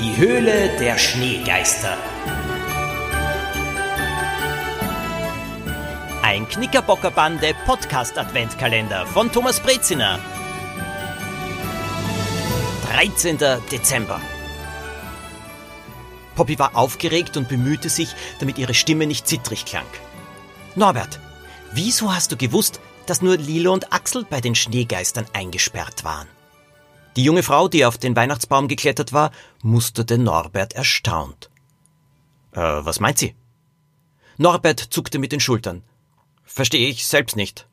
Die Höhle der Schneegeister. Ein Knickerbockerbande Podcast Adventkalender von Thomas Breziner. 13. Dezember. Poppy war aufgeregt und bemühte sich, damit ihre Stimme nicht zittrig klang. Norbert, wieso hast du gewusst, dass nur Lilo und Axel bei den Schneegeistern eingesperrt waren? Die junge Frau, die auf den Weihnachtsbaum geklettert war, musterte Norbert erstaunt. Äh, was meint sie? Norbert zuckte mit den Schultern. Verstehe ich selbst nicht.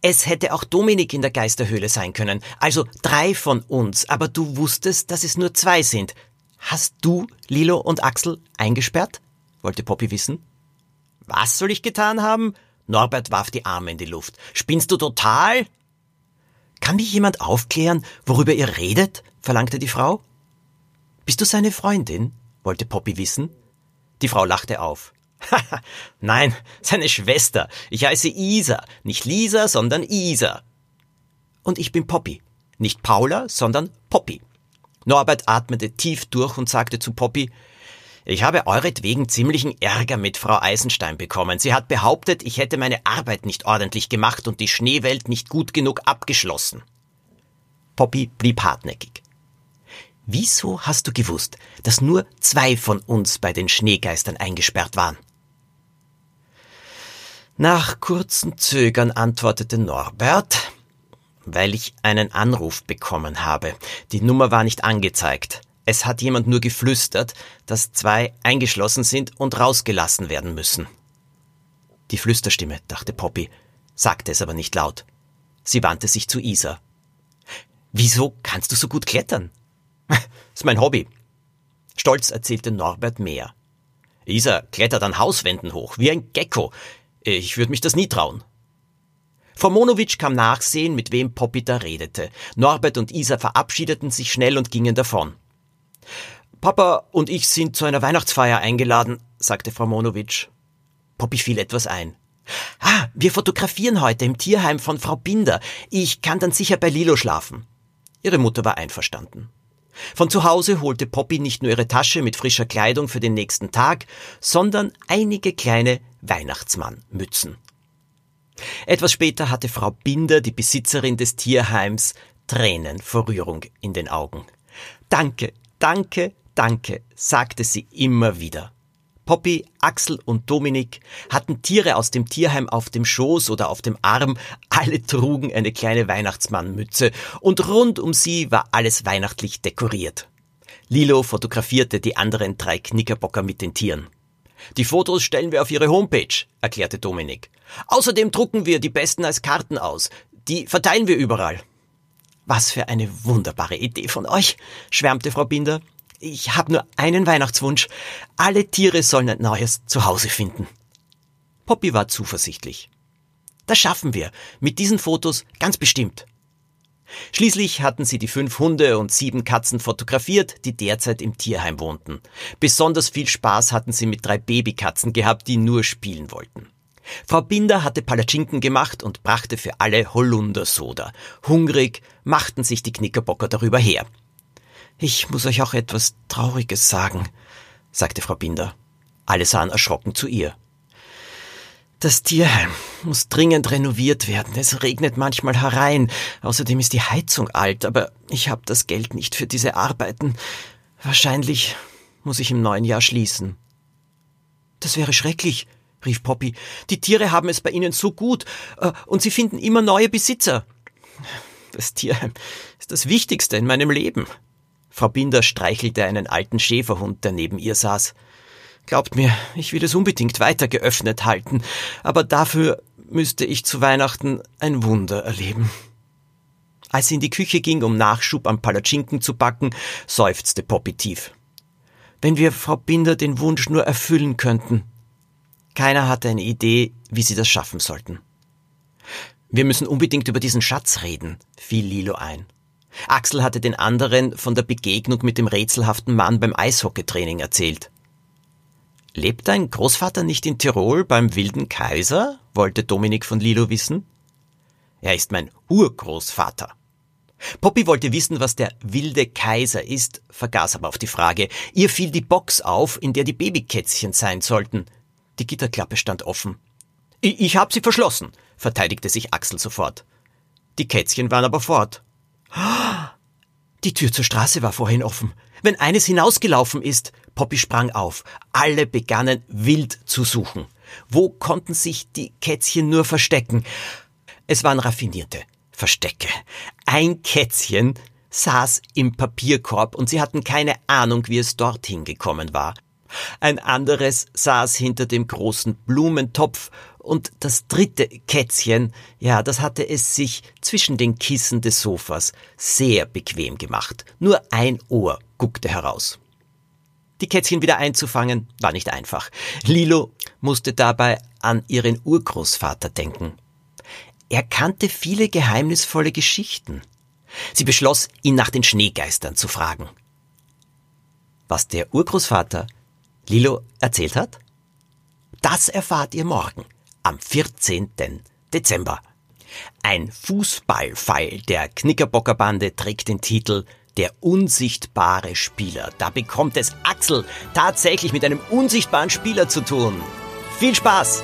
Es hätte auch Dominik in der Geisterhöhle sein können, also drei von uns, aber du wusstest, dass es nur zwei sind. Hast du Lilo und Axel eingesperrt? wollte Poppy wissen. Was soll ich getan haben? Norbert warf die Arme in die Luft. Spinnst du total? Kann mich jemand aufklären, worüber ihr redet? verlangte die Frau. Bist du seine Freundin? wollte Poppy wissen. Die Frau lachte auf. Haha, nein, seine Schwester. Ich heiße Isa, nicht Lisa, sondern Isa. Und ich bin Poppy. Nicht Paula, sondern Poppy. Norbert atmete tief durch und sagte zu Poppy, ich habe euretwegen ziemlichen Ärger mit Frau Eisenstein bekommen. Sie hat behauptet, ich hätte meine Arbeit nicht ordentlich gemacht und die Schneewelt nicht gut genug abgeschlossen. Poppy blieb hartnäckig. Wieso hast du gewusst, dass nur zwei von uns bei den Schneegeistern eingesperrt waren? Nach kurzem Zögern antwortete Norbert, weil ich einen Anruf bekommen habe. Die Nummer war nicht angezeigt. Es hat jemand nur geflüstert, dass zwei eingeschlossen sind und rausgelassen werden müssen. Die Flüsterstimme, dachte Poppy, sagte es aber nicht laut. Sie wandte sich zu Isa. Wieso kannst du so gut klettern? ist mein Hobby. Stolz erzählte Norbert mehr. Isa klettert an Hauswänden hoch, wie ein Gecko. Ich würde mich das nie trauen. Frau Monowitsch kam nachsehen, mit wem Poppy da redete. Norbert und Isa verabschiedeten sich schnell und gingen davon. Papa und ich sind zu einer Weihnachtsfeier eingeladen, sagte Frau Monowitsch. Poppy fiel etwas ein. Ah, wir fotografieren heute im Tierheim von Frau Binder. Ich kann dann sicher bei Lilo schlafen. Ihre Mutter war einverstanden. Von zu Hause holte Poppy nicht nur ihre Tasche mit frischer Kleidung für den nächsten Tag, sondern einige kleine Weihnachtsmannmützen. Etwas später hatte Frau Binder, die Besitzerin des Tierheims, Tränen vor Rührung in den Augen. Danke, Danke, danke, sagte sie immer wieder. Poppy, Axel und Dominik hatten Tiere aus dem Tierheim auf dem Schoß oder auf dem Arm, alle trugen eine kleine Weihnachtsmannmütze und rund um sie war alles weihnachtlich dekoriert. Lilo fotografierte die anderen drei Knickerbocker mit den Tieren. Die Fotos stellen wir auf ihre Homepage, erklärte Dominik. Außerdem drucken wir die besten als Karten aus. Die verteilen wir überall. Was für eine wunderbare Idee von euch, schwärmte Frau Binder. Ich habe nur einen Weihnachtswunsch. Alle Tiere sollen ein neues Zuhause finden. Poppy war zuversichtlich. Das schaffen wir. Mit diesen Fotos ganz bestimmt. Schließlich hatten sie die fünf Hunde und sieben Katzen fotografiert, die derzeit im Tierheim wohnten. Besonders viel Spaß hatten sie mit drei Babykatzen gehabt, die nur spielen wollten. Frau Binder hatte Palatschinken gemacht und brachte für alle Holundersoda. Hungrig machten sich die Knickerbocker darüber her. Ich muss euch auch etwas Trauriges sagen, sagte Frau Binder. Alle sahen erschrocken zu ihr. Das Tierheim muss dringend renoviert werden. Es regnet manchmal herein. Außerdem ist die Heizung alt, aber ich habe das Geld nicht für diese Arbeiten. Wahrscheinlich muss ich im neuen Jahr schließen. Das wäre schrecklich, rief Poppy. Die Tiere haben es bei Ihnen so gut, äh, und Sie finden immer neue Besitzer. Das Tierheim ist das Wichtigste in meinem Leben. Frau Binder streichelte einen alten Schäferhund, der neben ihr saß. Glaubt mir, ich will es unbedingt weiter geöffnet halten, aber dafür müsste ich zu Weihnachten ein Wunder erleben. Als sie in die Küche ging, um Nachschub am Palatschinken zu backen, seufzte Poppy tief. Wenn wir Frau Binder den Wunsch nur erfüllen könnten. Keiner hatte eine Idee, wie sie das schaffen sollten. Wir müssen unbedingt über diesen Schatz reden, fiel Lilo ein. Axel hatte den anderen von der Begegnung mit dem rätselhaften Mann beim Eishockeytraining erzählt. Lebt dein Großvater nicht in Tirol beim wilden Kaiser? wollte Dominik von Lilo wissen. Er ist mein Urgroßvater. Poppy wollte wissen, was der wilde Kaiser ist, vergaß aber auf die Frage. Ihr fiel die Box auf, in der die Babykätzchen sein sollten. Die Gitterklappe stand offen. Ich, ich hab sie verschlossen, verteidigte sich Axel sofort. Die Kätzchen waren aber fort. Die Tür zur Straße war vorhin offen. Wenn eines hinausgelaufen ist, Poppy sprang auf. Alle begannen wild zu suchen. Wo konnten sich die Kätzchen nur verstecken? Es waren raffinierte Verstecke. Ein Kätzchen saß im Papierkorb und sie hatten keine Ahnung, wie es dorthin gekommen war. Ein anderes saß hinter dem großen Blumentopf und das dritte Kätzchen, ja, das hatte es sich zwischen den Kissen des Sofas sehr bequem gemacht. Nur ein Ohr guckte heraus. Die Kätzchen wieder einzufangen war nicht einfach. Lilo musste dabei an ihren Urgroßvater denken. Er kannte viele geheimnisvolle Geschichten. Sie beschloss, ihn nach den Schneegeistern zu fragen. Was der Urgroßvater Lilo erzählt hat? Das erfahrt ihr morgen, am 14. Dezember. Ein Fußballpfeil der Knickerbockerbande trägt den Titel Der unsichtbare Spieler. Da bekommt es Axel tatsächlich mit einem unsichtbaren Spieler zu tun. Viel Spaß!